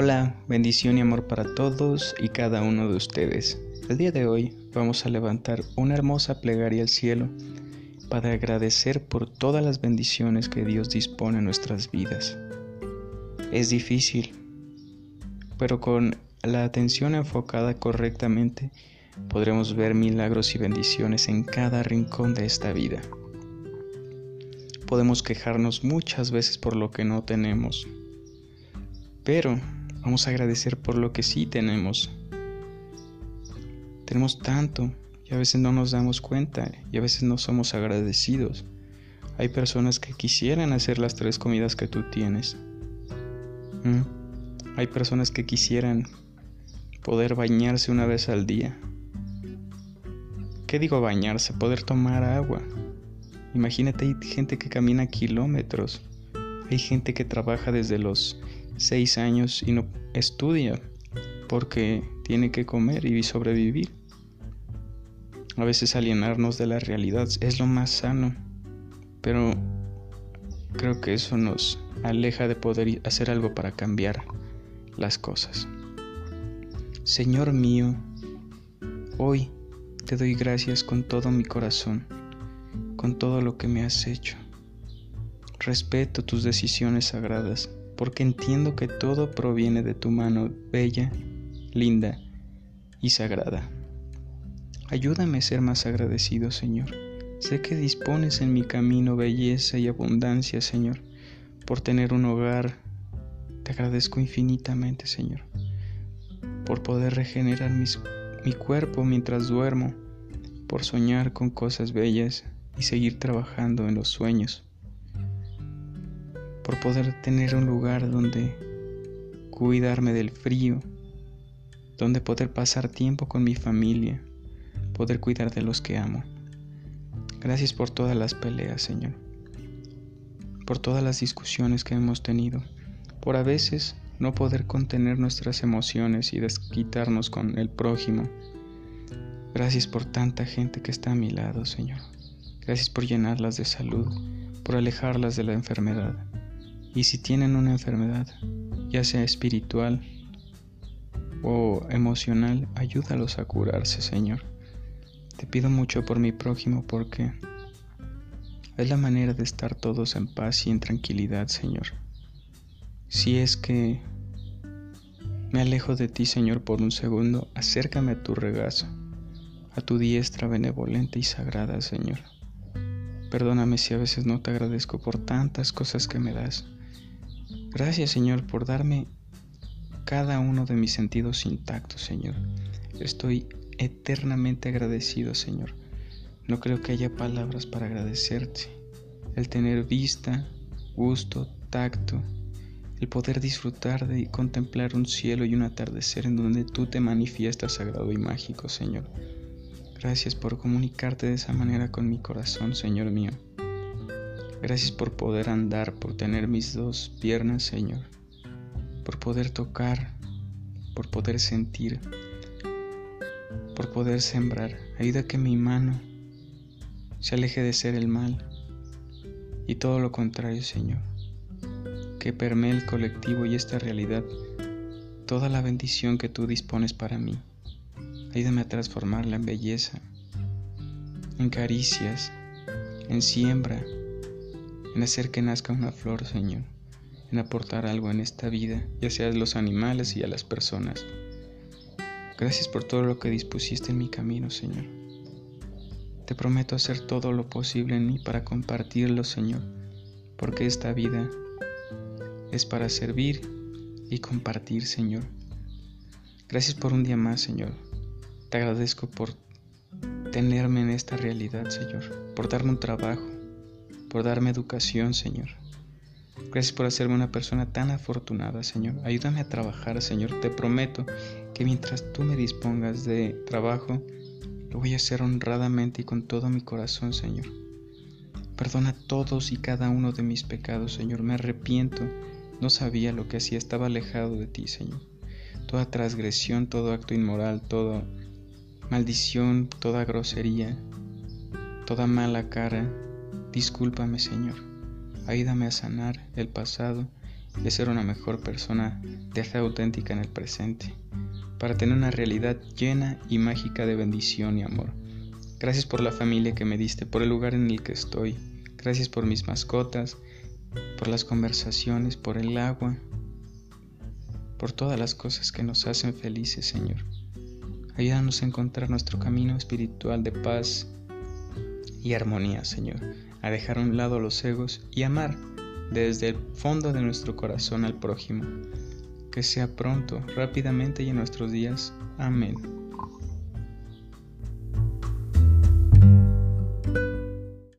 Hola, bendición y amor para todos y cada uno de ustedes. El día de hoy vamos a levantar una hermosa plegaria al cielo para agradecer por todas las bendiciones que Dios dispone en nuestras vidas. Es difícil, pero con la atención enfocada correctamente podremos ver milagros y bendiciones en cada rincón de esta vida. Podemos quejarnos muchas veces por lo que no tenemos, pero vamos a agradecer por lo que sí tenemos. Tenemos tanto y a veces no nos damos cuenta y a veces no somos agradecidos. Hay personas que quisieran hacer las tres comidas que tú tienes. ¿Mm? Hay personas que quisieran poder bañarse una vez al día. ¿Qué digo bañarse? Poder tomar agua. Imagínate, hay gente que camina kilómetros. Hay gente que trabaja desde los seis años y no estudia porque tiene que comer y sobrevivir. A veces alienarnos de la realidad es lo más sano, pero creo que eso nos aleja de poder hacer algo para cambiar las cosas. Señor mío, hoy te doy gracias con todo mi corazón, con todo lo que me has hecho. Respeto tus decisiones sagradas porque entiendo que todo proviene de tu mano bella, linda y sagrada. Ayúdame a ser más agradecido, Señor. Sé que dispones en mi camino belleza y abundancia, Señor, por tener un hogar. Te agradezco infinitamente, Señor, por poder regenerar mi cuerpo mientras duermo, por soñar con cosas bellas y seguir trabajando en los sueños por poder tener un lugar donde cuidarme del frío, donde poder pasar tiempo con mi familia, poder cuidar de los que amo. Gracias por todas las peleas, Señor, por todas las discusiones que hemos tenido, por a veces no poder contener nuestras emociones y desquitarnos con el prójimo. Gracias por tanta gente que está a mi lado, Señor. Gracias por llenarlas de salud, por alejarlas de la enfermedad. Y si tienen una enfermedad, ya sea espiritual o emocional, ayúdalos a curarse, Señor. Te pido mucho por mi prójimo porque es la manera de estar todos en paz y en tranquilidad, Señor. Si es que me alejo de ti, Señor, por un segundo, acércame a tu regazo, a tu diestra benevolente y sagrada, Señor. Perdóname si a veces no te agradezco por tantas cosas que me das Gracias Señor por darme cada uno de mis sentidos intactos, Señor. Estoy eternamente agradecido, Señor. No creo que haya palabras para agradecerte. El tener vista, gusto, tacto, el poder disfrutar de contemplar un cielo y un atardecer en donde tú te manifiestas sagrado y mágico, Señor. Gracias por comunicarte de esa manera con mi corazón, Señor mío. Gracias por poder andar, por tener mis dos piernas, Señor, por poder tocar, por poder sentir, por poder sembrar. Ayuda que mi mano se aleje de ser el mal y todo lo contrario, Señor. Que permee el colectivo y esta realidad toda la bendición que tú dispones para mí. Ayúdame a transformarla en belleza, en caricias, en siembra en hacer que nazca una flor, Señor, en aportar algo en esta vida, ya sea a los animales y a las personas. Gracias por todo lo que dispusiste en mi camino, Señor. Te prometo hacer todo lo posible en mí para compartirlo, Señor, porque esta vida es para servir y compartir, Señor. Gracias por un día más, Señor. Te agradezco por tenerme en esta realidad, Señor, por darme un trabajo, por darme educación, Señor. Gracias por hacerme una persona tan afortunada, Señor. Ayúdame a trabajar, Señor. Te prometo que mientras tú me dispongas de trabajo, lo voy a hacer honradamente y con todo mi corazón, Señor. Perdona todos y cada uno de mis pecados, Señor. Me arrepiento. No sabía lo que hacía. Estaba alejado de ti, Señor. Toda transgresión, todo acto inmoral, toda maldición, toda grosería, toda mala cara, Discúlpame, Señor. Ayúdame a sanar el pasado y ser una mejor persona de fe auténtica en el presente, para tener una realidad llena y mágica de bendición y amor. Gracias por la familia que me diste, por el lugar en el que estoy. Gracias por mis mascotas, por las conversaciones, por el agua, por todas las cosas que nos hacen felices, Señor. Ayúdanos a encontrar nuestro camino espiritual de paz y armonía, Señor, a dejar a un lado los egos y amar desde el fondo de nuestro corazón al prójimo. Que sea pronto, rápidamente y en nuestros días. Amén.